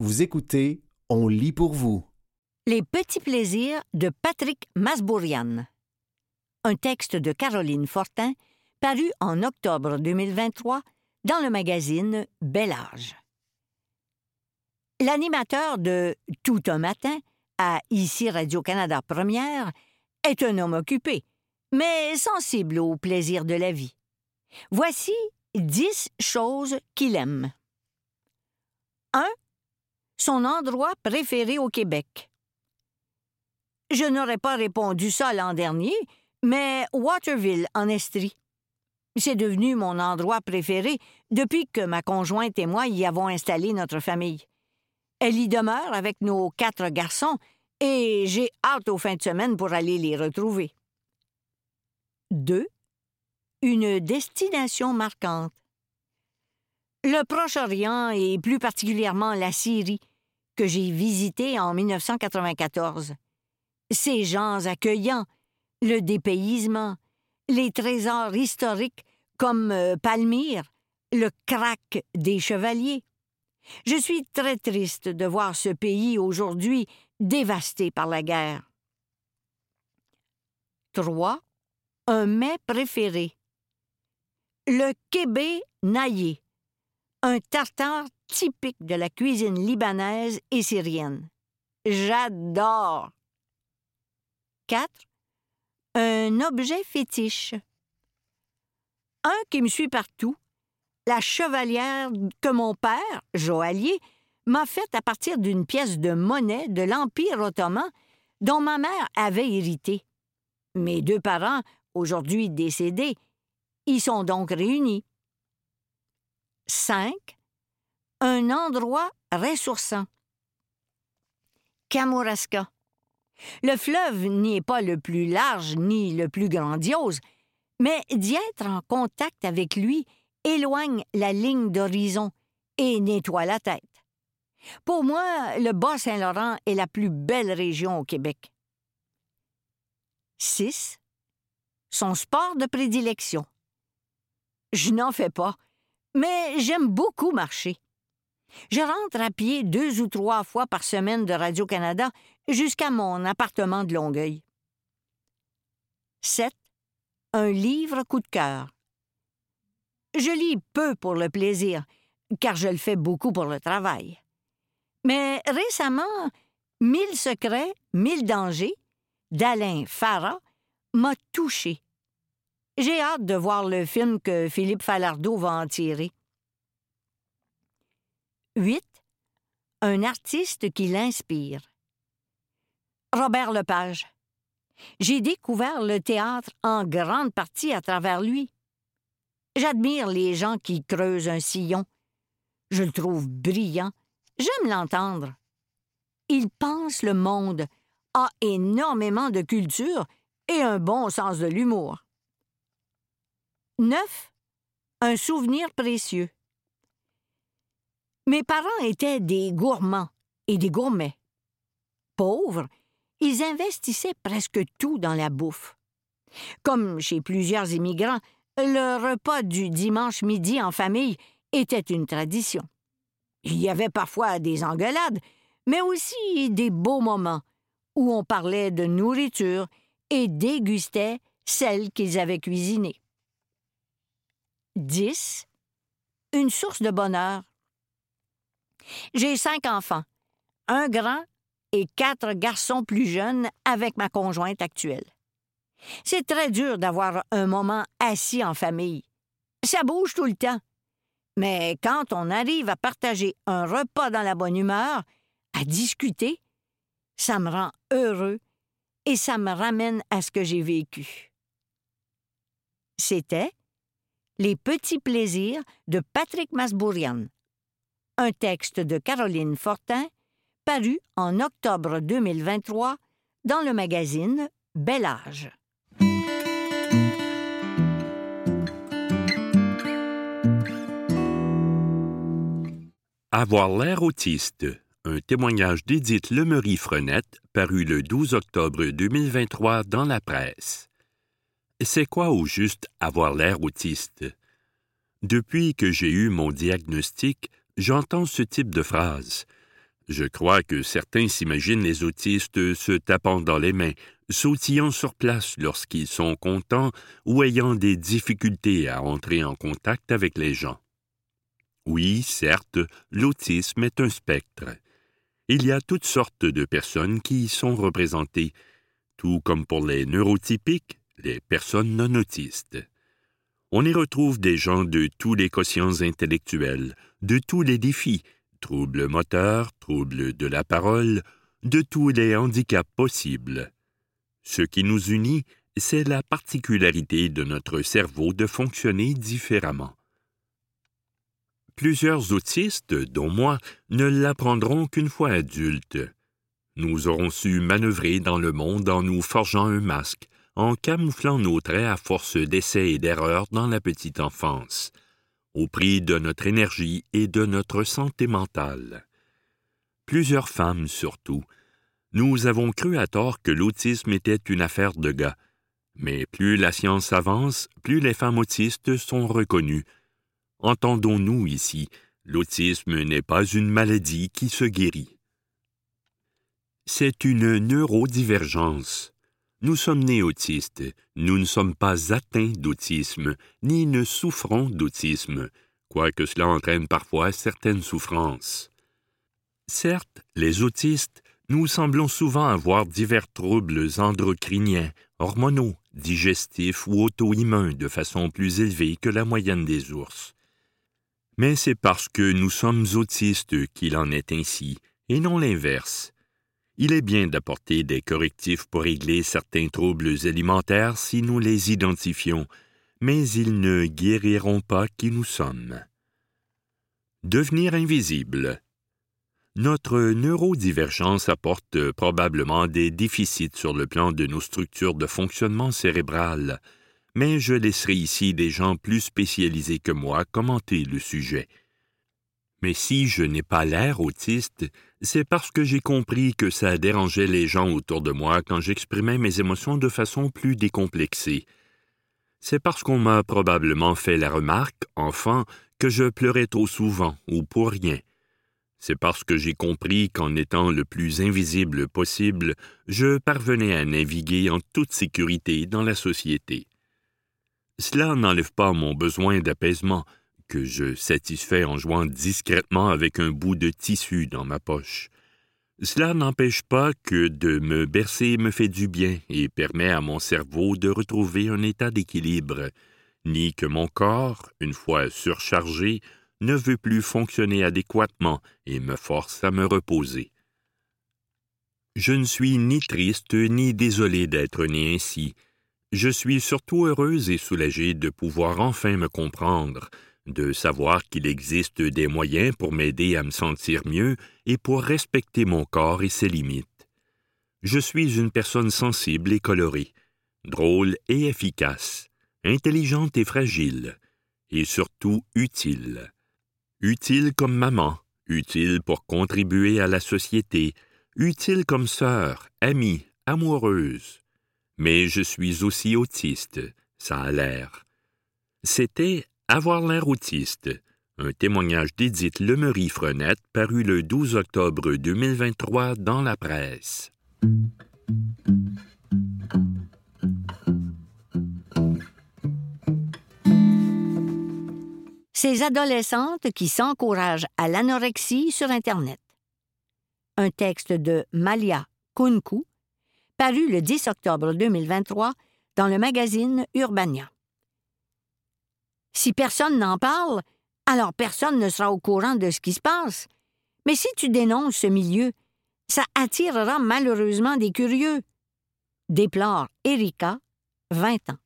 Vous écoutez On lit pour vous. Les petits plaisirs de Patrick Masbourian. Un texte de Caroline Fortin paru en octobre 2023 dans le magazine Bel Âge. L'animateur de Tout un matin à Ici Radio-Canada Première est un homme occupé, mais sensible aux plaisirs de la vie. Voici dix choses qu'il aime. 1. Son endroit préféré au Québec. Je n'aurais pas répondu ça l'an dernier, mais Waterville, en Estrie. C'est devenu mon endroit préféré depuis que ma conjointe et moi y avons installé notre famille. Elle y demeure avec nos quatre garçons et j'ai hâte aux fins de semaine pour aller les retrouver. 2. Une destination marquante. Le Proche-Orient et plus particulièrement la Syrie, que j'ai visité en 1994. Ces gens accueillants, le dépaysement, les trésors historiques comme euh, Palmyre, le crack des chevaliers. Je suis très triste de voir ce pays aujourd'hui dévasté par la guerre. 3. Un mets préféré. Le kébé naillé, un tartare typique de la cuisine libanaise et syrienne. J'adore. 4. Un objet fétiche. Un qui me suit partout, la chevalière que mon père, joaillier, m'a faite à partir d'une pièce de monnaie de l'Empire ottoman dont ma mère avait hérité. Mes deux parents, aujourd'hui décédés, y sont donc réunis. 5. Un endroit ressourçant. Kamouraska. Le fleuve n'y est pas le plus large ni le plus grandiose, mais d'y être en contact avec lui éloigne la ligne d'horizon et nettoie la tête. Pour moi, le Bas-Saint-Laurent est la plus belle région au Québec. 6. Son sport de prédilection. Je n'en fais pas, mais j'aime beaucoup marcher. Je rentre à pied deux ou trois fois par semaine de Radio-Canada jusqu'à mon appartement de Longueuil. 7. Un livre coup de cœur. Je lis peu pour le plaisir, car je le fais beaucoup pour le travail. Mais récemment, Mille secrets, mille dangers d'Alain Farah m'a touché. J'ai hâte de voir le film que Philippe Falardeau va en tirer. 8. Un artiste qui l'inspire. Robert Lepage. J'ai découvert le théâtre en grande partie à travers lui. J'admire les gens qui creusent un sillon. Je le trouve brillant. J'aime l'entendre. Il pense le monde, a énormément de culture et un bon sens de l'humour. 9. Un souvenir précieux. Mes parents étaient des gourmands et des gourmets. Pauvres, ils investissaient presque tout dans la bouffe. Comme chez plusieurs immigrants, le repas du dimanche midi en famille était une tradition. Il y avait parfois des engueulades, mais aussi des beaux moments où on parlait de nourriture et dégustait celle qu'ils avaient cuisinée. 10. Une source de bonheur. J'ai cinq enfants, un grand et quatre garçons plus jeunes avec ma conjointe actuelle. C'est très dur d'avoir un moment assis en famille. Ça bouge tout le temps. Mais quand on arrive à partager un repas dans la bonne humeur, à discuter, ça me rend heureux et ça me ramène à ce que j'ai vécu. C'était Les petits plaisirs de Patrick Masbourian, un texte de Caroline Fortin paru en octobre 2023 dans le magazine Bel Âge. Avoir l'air autiste, un témoignage d'Édith Lemery-Frenette paru le 12 octobre 2023 dans la presse. C'est quoi au juste avoir l'air autiste? Depuis que j'ai eu mon diagnostic, j'entends ce type de phrase. Je crois que certains s'imaginent les autistes se tapant dans les mains, sautillant sur place lorsqu'ils sont contents ou ayant des difficultés à entrer en contact avec les gens. Oui, certes, l'autisme est un spectre. Il y a toutes sortes de personnes qui y sont représentées, tout comme pour les neurotypiques, les personnes non autistes. On y retrouve des gens de tous les quotients intellectuels, de tous les défis, troubles moteurs, troubles de la parole, de tous les handicaps possibles. Ce qui nous unit, c'est la particularité de notre cerveau de fonctionner différemment. Plusieurs autistes, dont moi, ne l'apprendront qu'une fois adultes. Nous aurons su manœuvrer dans le monde en nous forgeant un masque, en camouflant nos traits à force d'essais et d'erreurs dans la petite enfance, au prix de notre énergie et de notre santé mentale. Plusieurs femmes surtout. Nous avons cru à tort que l'autisme était une affaire de gars. Mais plus la science avance, plus les femmes autistes sont reconnues. Entendons-nous ici, l'autisme n'est pas une maladie qui se guérit. C'est une neurodivergence. Nous sommes nés autistes, nous ne sommes pas atteints d'autisme, ni ne souffrons d'autisme, quoique cela entraîne parfois certaines souffrances. Certes, les autistes, nous semblons souvent avoir divers troubles endocriniens, hormonaux, digestifs ou auto-immuns de façon plus élevée que la moyenne des ours. Mais c'est parce que nous sommes autistes qu'il en est ainsi, et non l'inverse. Il est bien d'apporter des correctifs pour régler certains troubles alimentaires si nous les identifions, mais ils ne guériront pas qui nous sommes. Devenir invisible. Notre neurodivergence apporte probablement des déficits sur le plan de nos structures de fonctionnement cérébral, mais je laisserai ici des gens plus spécialisés que moi commenter le sujet. Mais si je n'ai pas l'air autiste, c'est parce que j'ai compris que ça dérangeait les gens autour de moi quand j'exprimais mes émotions de façon plus décomplexée. C'est parce qu'on m'a probablement fait la remarque, enfant, que je pleurais trop souvent ou pour rien. C'est parce que j'ai compris qu'en étant le plus invisible possible, je parvenais à naviguer en toute sécurité dans la société. Cela n'enlève pas mon besoin d'apaisement, que je satisfais en jouant discrètement avec un bout de tissu dans ma poche. Cela n'empêche pas que de me bercer me fait du bien et permet à mon cerveau de retrouver un état d'équilibre, ni que mon corps, une fois surchargé, ne veut plus fonctionner adéquatement et me force à me reposer. Je ne suis ni triste ni désolé d'être né ainsi. Je suis surtout heureuse et soulagée de pouvoir enfin me comprendre, de savoir qu'il existe des moyens pour m'aider à me sentir mieux et pour respecter mon corps et ses limites. Je suis une personne sensible et colorée, drôle et efficace, intelligente et fragile, et surtout utile. Utile comme maman, utile pour contribuer à la société, utile comme sœur, amie, amoureuse. Mais je suis aussi autiste, ça a l'air. C'était avoir l'air autiste. Un témoignage d'Édith Lemery-Frenette paru le 12 octobre 2023 dans la presse. Ces adolescentes qui s'encouragent à l'anorexie sur Internet. Un texte de Malia Kunku, paru le 10 octobre 2023 dans le magazine Urbania. Si personne n'en parle, alors personne ne sera au courant de ce qui se passe. Mais si tu dénonces ce milieu, ça attirera malheureusement des curieux. Déplore Erika, 20 ans.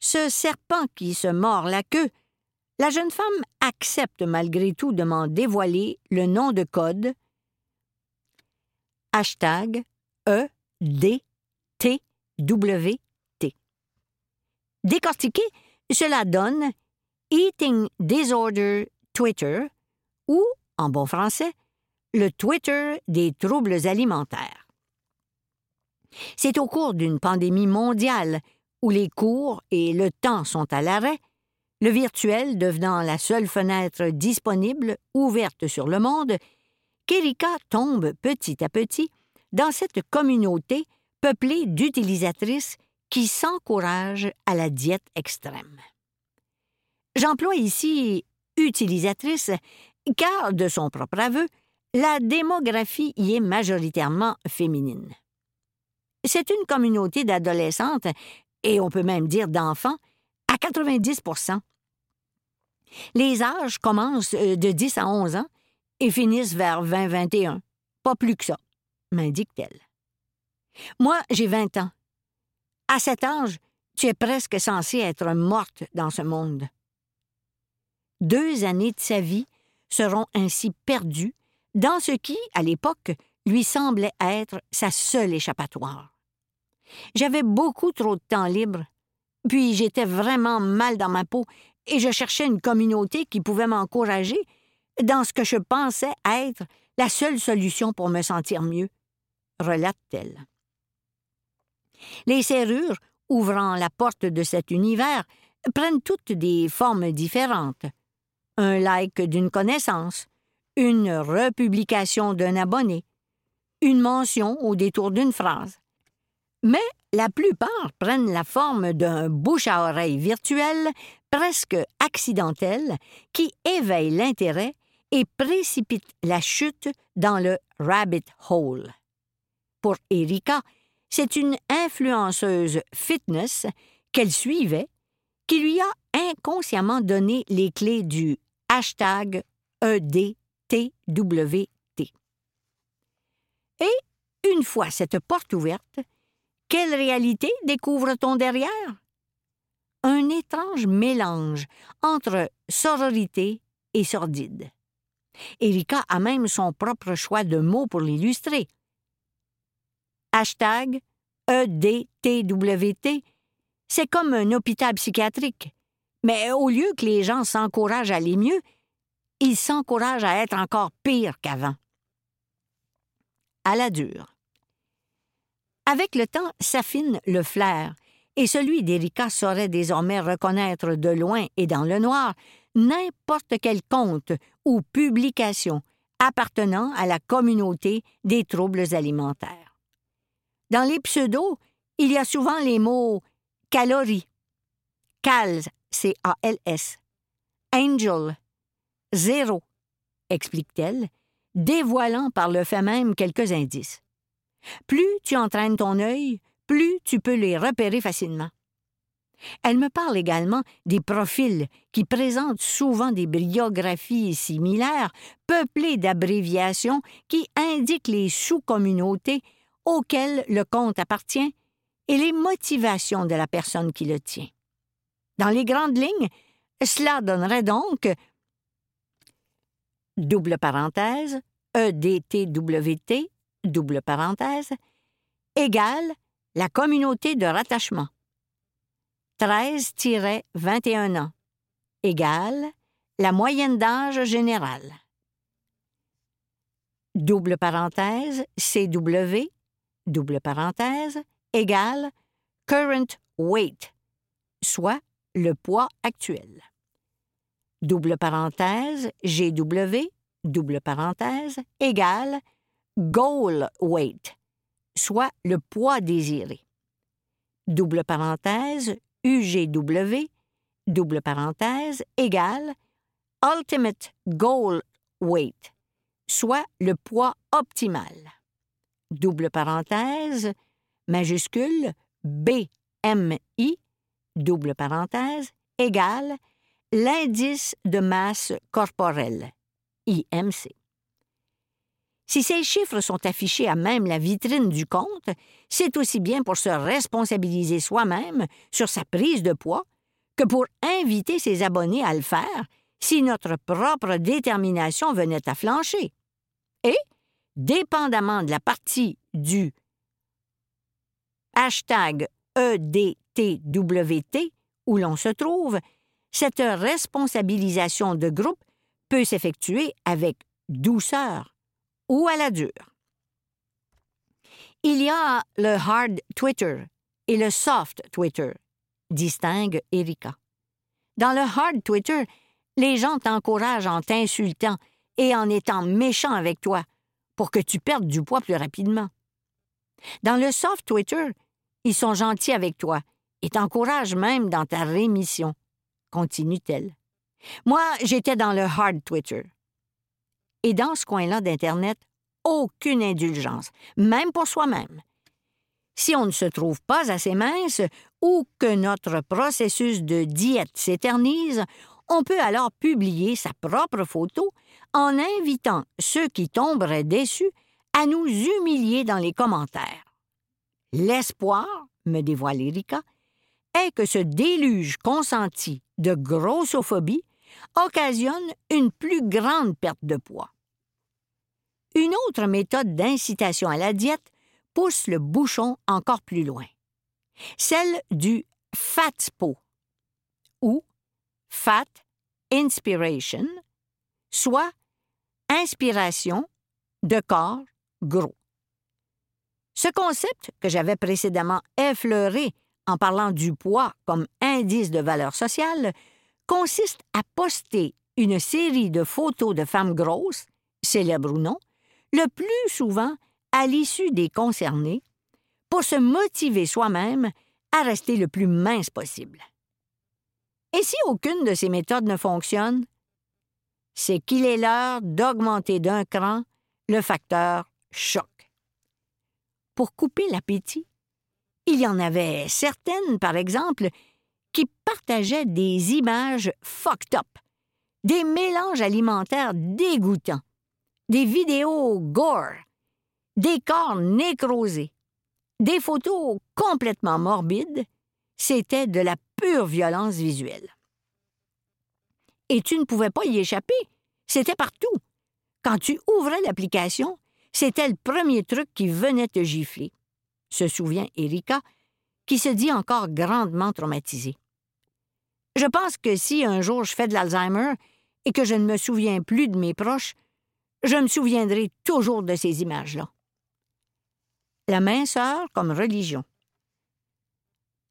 Ce serpent qui se mord la queue, la jeune femme accepte malgré tout de m'en dévoiler le nom de code hashtag E D Cela donne Eating Disorder Twitter ou, en bon français, le Twitter des troubles alimentaires. C'est au cours d'une pandémie mondiale où les cours et le temps sont à l'arrêt, le virtuel devenant la seule fenêtre disponible ouverte sur le monde, qu'Erika tombe petit à petit dans cette communauté peuplée d'utilisatrices qui s'encouragent à la diète extrême. J'emploie ici utilisatrice car, de son propre aveu, la démographie y est majoritairement féminine. C'est une communauté d'adolescentes, et on peut même dire d'enfants, à 90% Les âges commencent euh, de 10 à 11 ans et finissent vers 20-21. Pas plus que ça, m'indique-t-elle. Moi, j'ai 20 ans. À cet âge, tu es presque censée être morte dans ce monde. Deux années de sa vie seront ainsi perdues dans ce qui, à l'époque, lui semblait être sa seule échappatoire. J'avais beaucoup trop de temps libre, puis j'étais vraiment mal dans ma peau et je cherchais une communauté qui pouvait m'encourager dans ce que je pensais être la seule solution pour me sentir mieux, relate-t-elle. Les serrures ouvrant la porte de cet univers prennent toutes des formes différentes. Un like d'une connaissance, une republication d'un abonné, une mention au détour d'une phrase. Mais la plupart prennent la forme d'un bouche à oreille virtuel presque accidentel qui éveille l'intérêt et précipite la chute dans le rabbit hole. Pour Erika, c'est une influenceuse fitness qu'elle suivait qui lui a inconsciemment donné les clés du hashtag ED TWT. Et, une fois cette porte ouverte, quelle réalité découvre-t-on derrière? Un étrange mélange entre sororité et sordide. Erika a même son propre choix de mots pour l'illustrer. Hashtag EDTWT, c'est comme un hôpital psychiatrique. Mais au lieu que les gens s'encouragent à aller mieux, il s'encourage à être encore pire qu'avant. À la dure. Avec le temps s'affine le flair, et celui d'Erika saurait désormais reconnaître de loin et dans le noir n'importe quel compte ou publication appartenant à la communauté des troubles alimentaires. Dans les pseudos, il y a souvent les mots calories, CALS, C-A-L-S, angel, Zéro, explique-t-elle, dévoilant par le fait même quelques indices. Plus tu entraînes ton œil, plus tu peux les repérer facilement. Elle me parle également des profils qui présentent souvent des biographies similaires, peuplées d'abréviations qui indiquent les sous-communautés auxquelles le compte appartient et les motivations de la personne qui le tient. Dans les grandes lignes, cela donnerait donc double parenthèse, EDTWT, double parenthèse, égale la communauté de rattachement. 13-21 ans, égale la moyenne d'âge générale. Double parenthèse, CW, double parenthèse, égale current weight, soit le poids actuel double parenthèse, GW, double parenthèse, égale goal weight, soit le poids désiré. Double parenthèse, UGW, double parenthèse, égale ultimate goal weight, soit le poids optimal. Double parenthèse, majuscule, BMI, double parenthèse, égale l'indice de masse corporelle, IMC. Si ces chiffres sont affichés à même la vitrine du compte, c'est aussi bien pour se responsabiliser soi-même sur sa prise de poids que pour inviter ses abonnés à le faire si notre propre détermination venait à flancher. Et, dépendamment de la partie du hashtag EDTWT où l'on se trouve, cette responsabilisation de groupe peut s'effectuer avec douceur ou à la dure. Il y a le hard Twitter et le soft Twitter, distingue Erika. Dans le hard Twitter, les gens t'encouragent en t'insultant et en étant méchants avec toi, pour que tu perdes du poids plus rapidement. Dans le soft Twitter, ils sont gentils avec toi et t'encouragent même dans ta rémission, continue-t-elle. Moi, j'étais dans le hard Twitter. Et dans ce coin-là d'Internet, aucune indulgence, même pour soi-même. Si on ne se trouve pas assez mince ou que notre processus de diète s'éternise, on peut alors publier sa propre photo en invitant ceux qui tomberaient déçus à nous humilier dans les commentaires. L'espoir, me dévoile Erika, est que ce déluge consenti de grossophobie occasionne une plus grande perte de poids. Une autre méthode d'incitation à la diète pousse le bouchon encore plus loin. Celle du FATSPO ou Fat Inspiration, soit inspiration de corps gros. Ce concept que j'avais précédemment effleuré en parlant du poids comme indice de valeur sociale consiste à poster une série de photos de femmes grosses, célèbres ou non, le plus souvent à l'issue des concernés, pour se motiver soi-même à rester le plus mince possible. Et si aucune de ces méthodes ne fonctionne, c'est qu'il est l'heure d'augmenter d'un cran le facteur choc. Pour couper l'appétit, il y en avait certaines, par exemple, qui partageaient des images fucked up, des mélanges alimentaires dégoûtants, des vidéos gore, des corps nécrosés, des photos complètement morbides, c'était de la pure violence visuelle. Et tu ne pouvais pas y échapper, c'était partout. Quand tu ouvrais l'application, c'était le premier truc qui venait te gifler, se souvient Erika, qui se dit encore grandement traumatisée. Je pense que si un jour je fais de l'Alzheimer et que je ne me souviens plus de mes proches, je me souviendrai toujours de ces images-là. La minceur comme religion.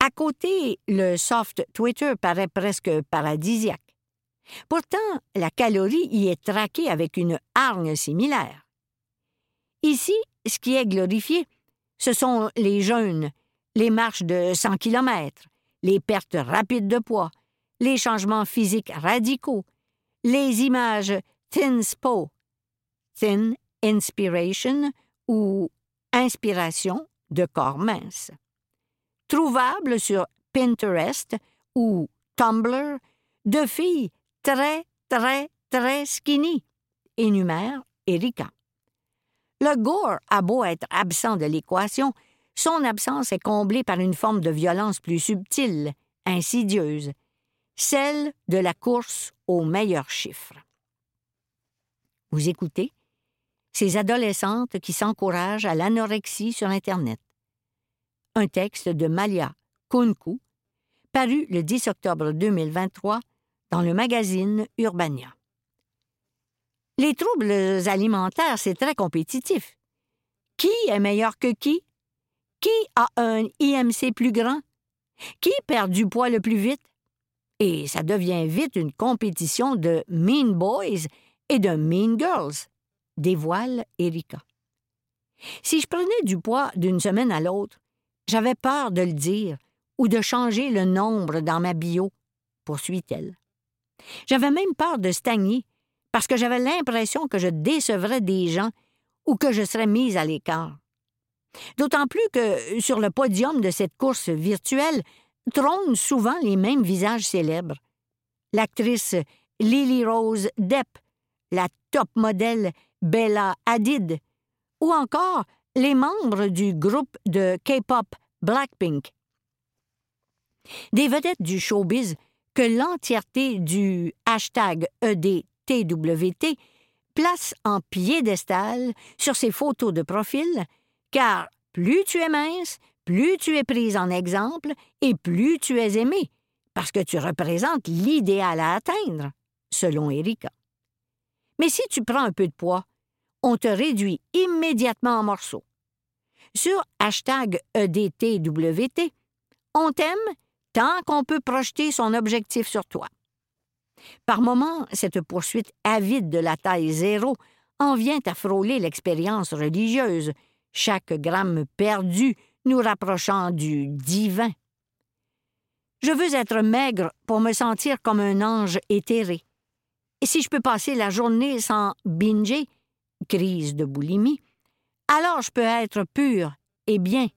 À côté, le soft Twitter paraît presque paradisiaque. Pourtant, la calorie y est traquée avec une hargne similaire. Ici, ce qui est glorifié, ce sont les jeûnes, les marches de 100 km, les pertes rapides de poids, les changements physiques radicaux, les images Thin Thin Inspiration ou Inspiration de corps mince. Trouvable sur Pinterest ou Tumblr de filles très, très, très skinny, énumère Erika. Le gore a beau être absent de l'équation, son absence est comblée par une forme de violence plus subtile, insidieuse, celle de la course aux meilleurs chiffres. Vous écoutez Ces adolescentes qui s'encouragent à l'anorexie sur Internet. Un texte de Malia Kunku, paru le 10 octobre 2023 dans le magazine Urbania. Les troubles alimentaires, c'est très compétitif. Qui est meilleur que qui? Qui a un IMC plus grand? Qui perd du poids le plus vite? Et ça devient vite une compétition de mean boys et de mean girls, dévoile Erika. Si je prenais du poids d'une semaine à l'autre, j'avais peur de le dire ou de changer le nombre dans ma bio, poursuit-elle. J'avais même peur de stagner parce que j'avais l'impression que je décevrais des gens ou que je serais mise à l'écart. D'autant plus que, sur le podium de cette course virtuelle, trônent souvent les mêmes visages célèbres. L'actrice Lily Rose Depp, la top modèle Bella Hadid, ou encore les membres du groupe de K-pop Blackpink. Des vedettes du showbiz que l'entièreté du hashtag ED TWT place en piédestal sur ses photos de profil, car plus tu es mince, plus tu es prise en exemple et plus tu es aimé, parce que tu représentes l'idéal à atteindre, selon Erika. Mais si tu prends un peu de poids, on te réduit immédiatement en morceaux. Sur hashtag EDTWT, on t'aime tant qu'on peut projeter son objectif sur toi. Par moments, cette poursuite avide de la taille zéro en vient à frôler l'expérience religieuse, chaque gramme perdu nous rapprochant du divin. Je veux être maigre pour me sentir comme un ange éthéré. Et si je peux passer la journée sans binger, crise de boulimie, alors je peux être pur et bien.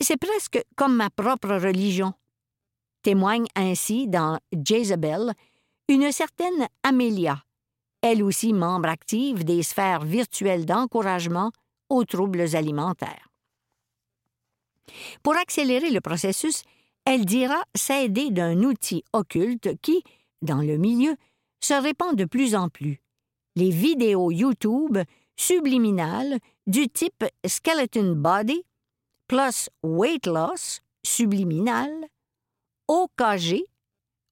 C'est presque comme ma propre religion. Témoigne ainsi dans Jezebel une certaine Amélia, elle aussi membre active des sphères virtuelles d'encouragement aux troubles alimentaires. Pour accélérer le processus, elle dira s'aider d'un outil occulte qui, dans le milieu, se répand de plus en plus. Les vidéos YouTube subliminales du type Skeleton Body plus Weight Loss subliminal, OKG,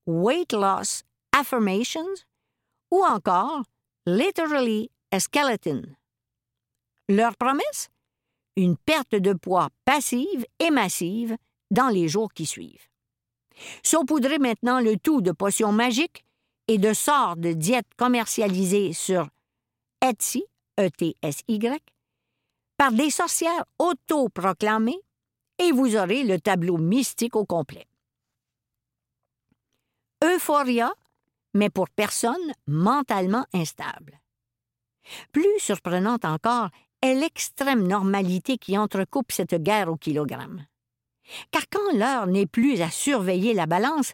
Weight Loss Affirmations ou encore Literally a Skeleton. Leur promesse? Une perte de poids passive et massive dans les jours qui suivent. Saupoudrez maintenant le tout de potions magiques et de sorts de diètes commercialisées sur Etsy, E-T-S-Y, par des sorcières autoproclamées, et vous aurez le tableau mystique au complet. Euphoria, mais pour personnes mentalement instables. Plus surprenante encore est l'extrême normalité qui entrecoupe cette guerre au kilogramme. Car quand l'heure n'est plus à surveiller la balance,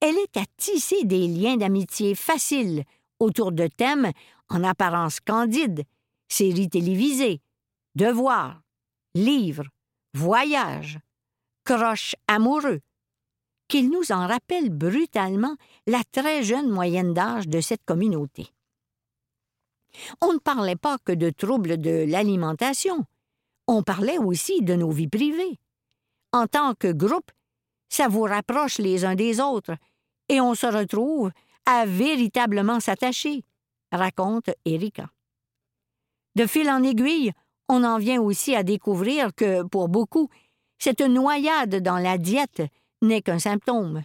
elle est à tisser des liens d'amitié faciles autour de thèmes en apparence candides, séries télévisées, devoirs, livres, voyages, croches amoureux, qu'il nous en rappelle brutalement la très jeune moyenne d'âge de cette communauté. On ne parlait pas que de troubles de l'alimentation, on parlait aussi de nos vies privées. En tant que groupe, ça vous rapproche les uns des autres et on se retrouve à véritablement s'attacher, raconte Erika. De fil en aiguille, on en vient aussi à découvrir que, pour beaucoup, cette noyade dans la diète n'est qu'un symptôme.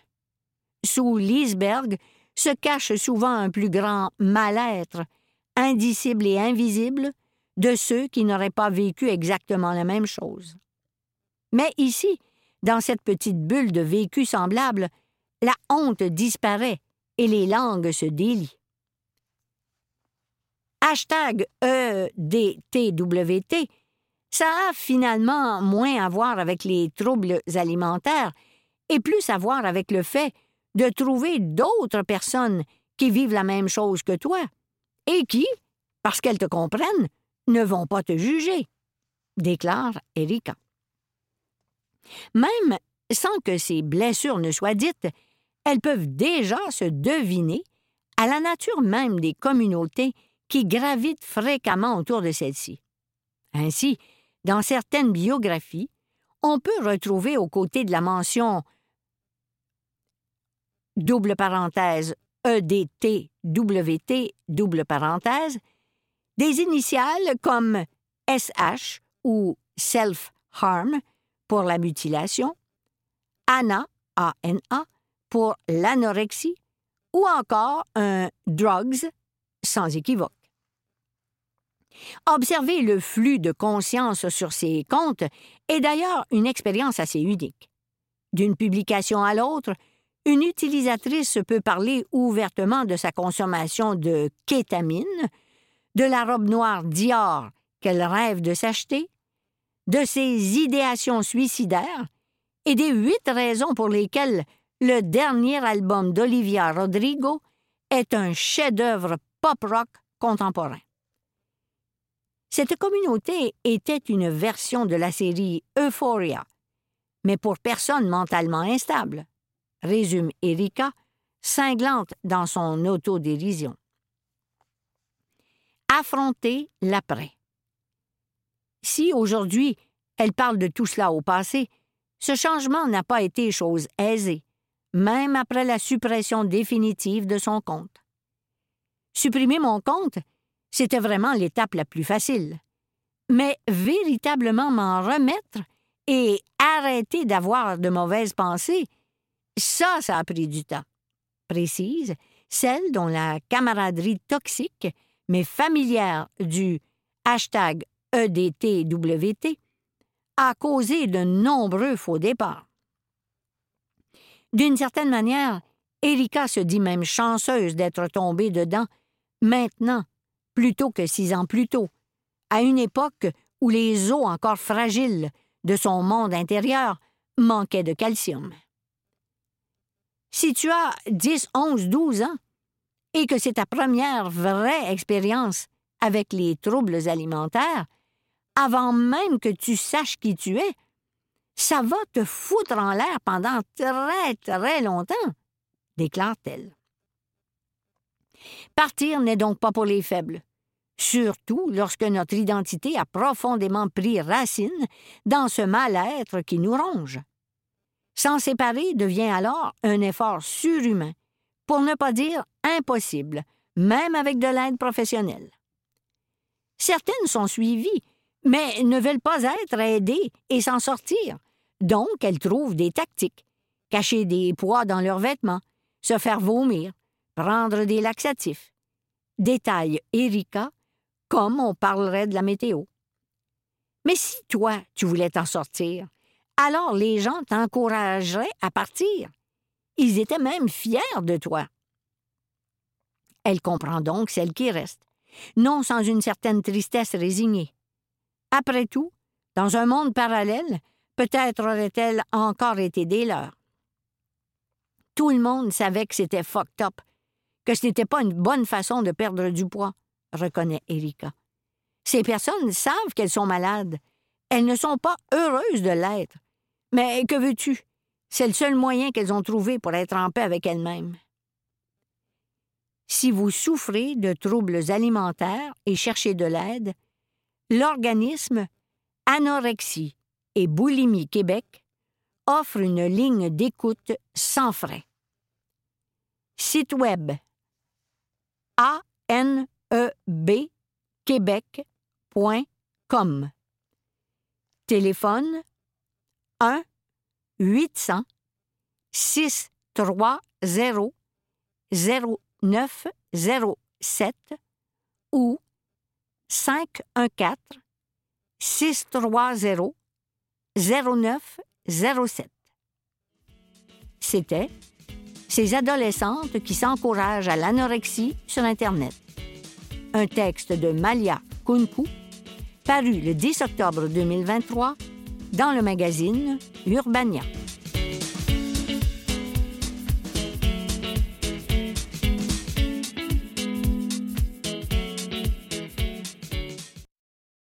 Sous l'iceberg se cache souvent un plus grand mal-être, indicible et invisible, de ceux qui n'auraient pas vécu exactement la même chose. Mais ici, dans cette petite bulle de vécu semblable, la honte disparaît et les langues se délient. Hashtag EDTWT, ça a finalement moins à voir avec les troubles alimentaires et plus à avec le fait de trouver d'autres personnes qui vivent la même chose que toi et qui, parce qu'elles te comprennent, ne vont pas te juger, déclare Erika. Même sans que ces blessures ne soient dites, elles peuvent déjà se deviner à la nature même des communautés qui gravitent fréquemment autour de celles-ci. Ainsi, dans certaines biographies, on peut retrouver aux côtés de la mention double parenthèse EDT, WT, double parenthèse, des initiales comme SH ou self-harm pour la mutilation, ANA, ANA pour l'anorexie, ou encore un drugs sans équivoque. Observer le flux de conscience sur ces comptes est d'ailleurs une expérience assez unique. D'une publication à l'autre, une utilisatrice peut parler ouvertement de sa consommation de kétamine, de la robe noire Dior qu'elle rêve de s'acheter, de ses idéations suicidaires et des huit raisons pour lesquelles le dernier album d'Olivia Rodrigo est un chef-d'œuvre pop-rock contemporain. Cette communauté était une version de la série Euphoria, mais pour personnes mentalement instables résume Erika, cinglante dans son autodérision. Affronter l'après. Si aujourd'hui elle parle de tout cela au passé, ce changement n'a pas été chose aisée, même après la suppression définitive de son compte. Supprimer mon compte, c'était vraiment l'étape la plus facile. Mais véritablement m'en remettre et arrêter d'avoir de mauvaises pensées, ça, ça a pris du temps. Précise, celle dont la camaraderie toxique mais familière du hashtag EDTWT, a causé de nombreux faux départs. D'une certaine manière, Erika se dit même chanceuse d'être tombée dedans maintenant, plutôt que six ans plus tôt, à une époque où les os encore fragiles de son monde intérieur manquaient de calcium. Si tu as 10, 11, 12 ans et que c'est ta première vraie expérience avec les troubles alimentaires, avant même que tu saches qui tu es, ça va te foutre en l'air pendant très, très longtemps, déclare-t-elle. Partir n'est donc pas pour les faibles, surtout lorsque notre identité a profondément pris racine dans ce mal-être qui nous ronge. S'en séparer devient alors un effort surhumain, pour ne pas dire impossible, même avec de l'aide professionnelle. Certaines sont suivies, mais ne veulent pas être aidées et s'en sortir, donc elles trouvent des tactiques, cacher des poids dans leurs vêtements, se faire vomir, prendre des laxatifs. Détaille Erika, comme on parlerait de la météo. Mais si toi, tu voulais t'en sortir, alors les gens t'encourageraient à partir. Ils étaient même fiers de toi. Elle comprend donc celle qui reste, non sans une certaine tristesse résignée. Après tout, dans un monde parallèle, peut-être aurait-elle encore été des leurs. Tout le monde savait que c'était fucked up, que ce n'était pas une bonne façon de perdre du poids, reconnaît Erika. Ces personnes savent qu'elles sont malades. Elles ne sont pas heureuses de l'être. Mais que veux-tu? C'est le seul moyen qu'elles ont trouvé pour être en paix avec elles-mêmes. Si vous souffrez de troubles alimentaires et cherchez de l'aide, l'organisme Anorexie et Boulimie Québec offre une ligne d'écoute sans frais. Site web anebquebec.com. Téléphone 1 800 630 0907 ou 514 630 0907. C'était ces adolescentes qui s'encouragent à l'anorexie sur Internet. Un texte de Malia Kunku, paru le 10 octobre 2023 dans le magazine Urbania.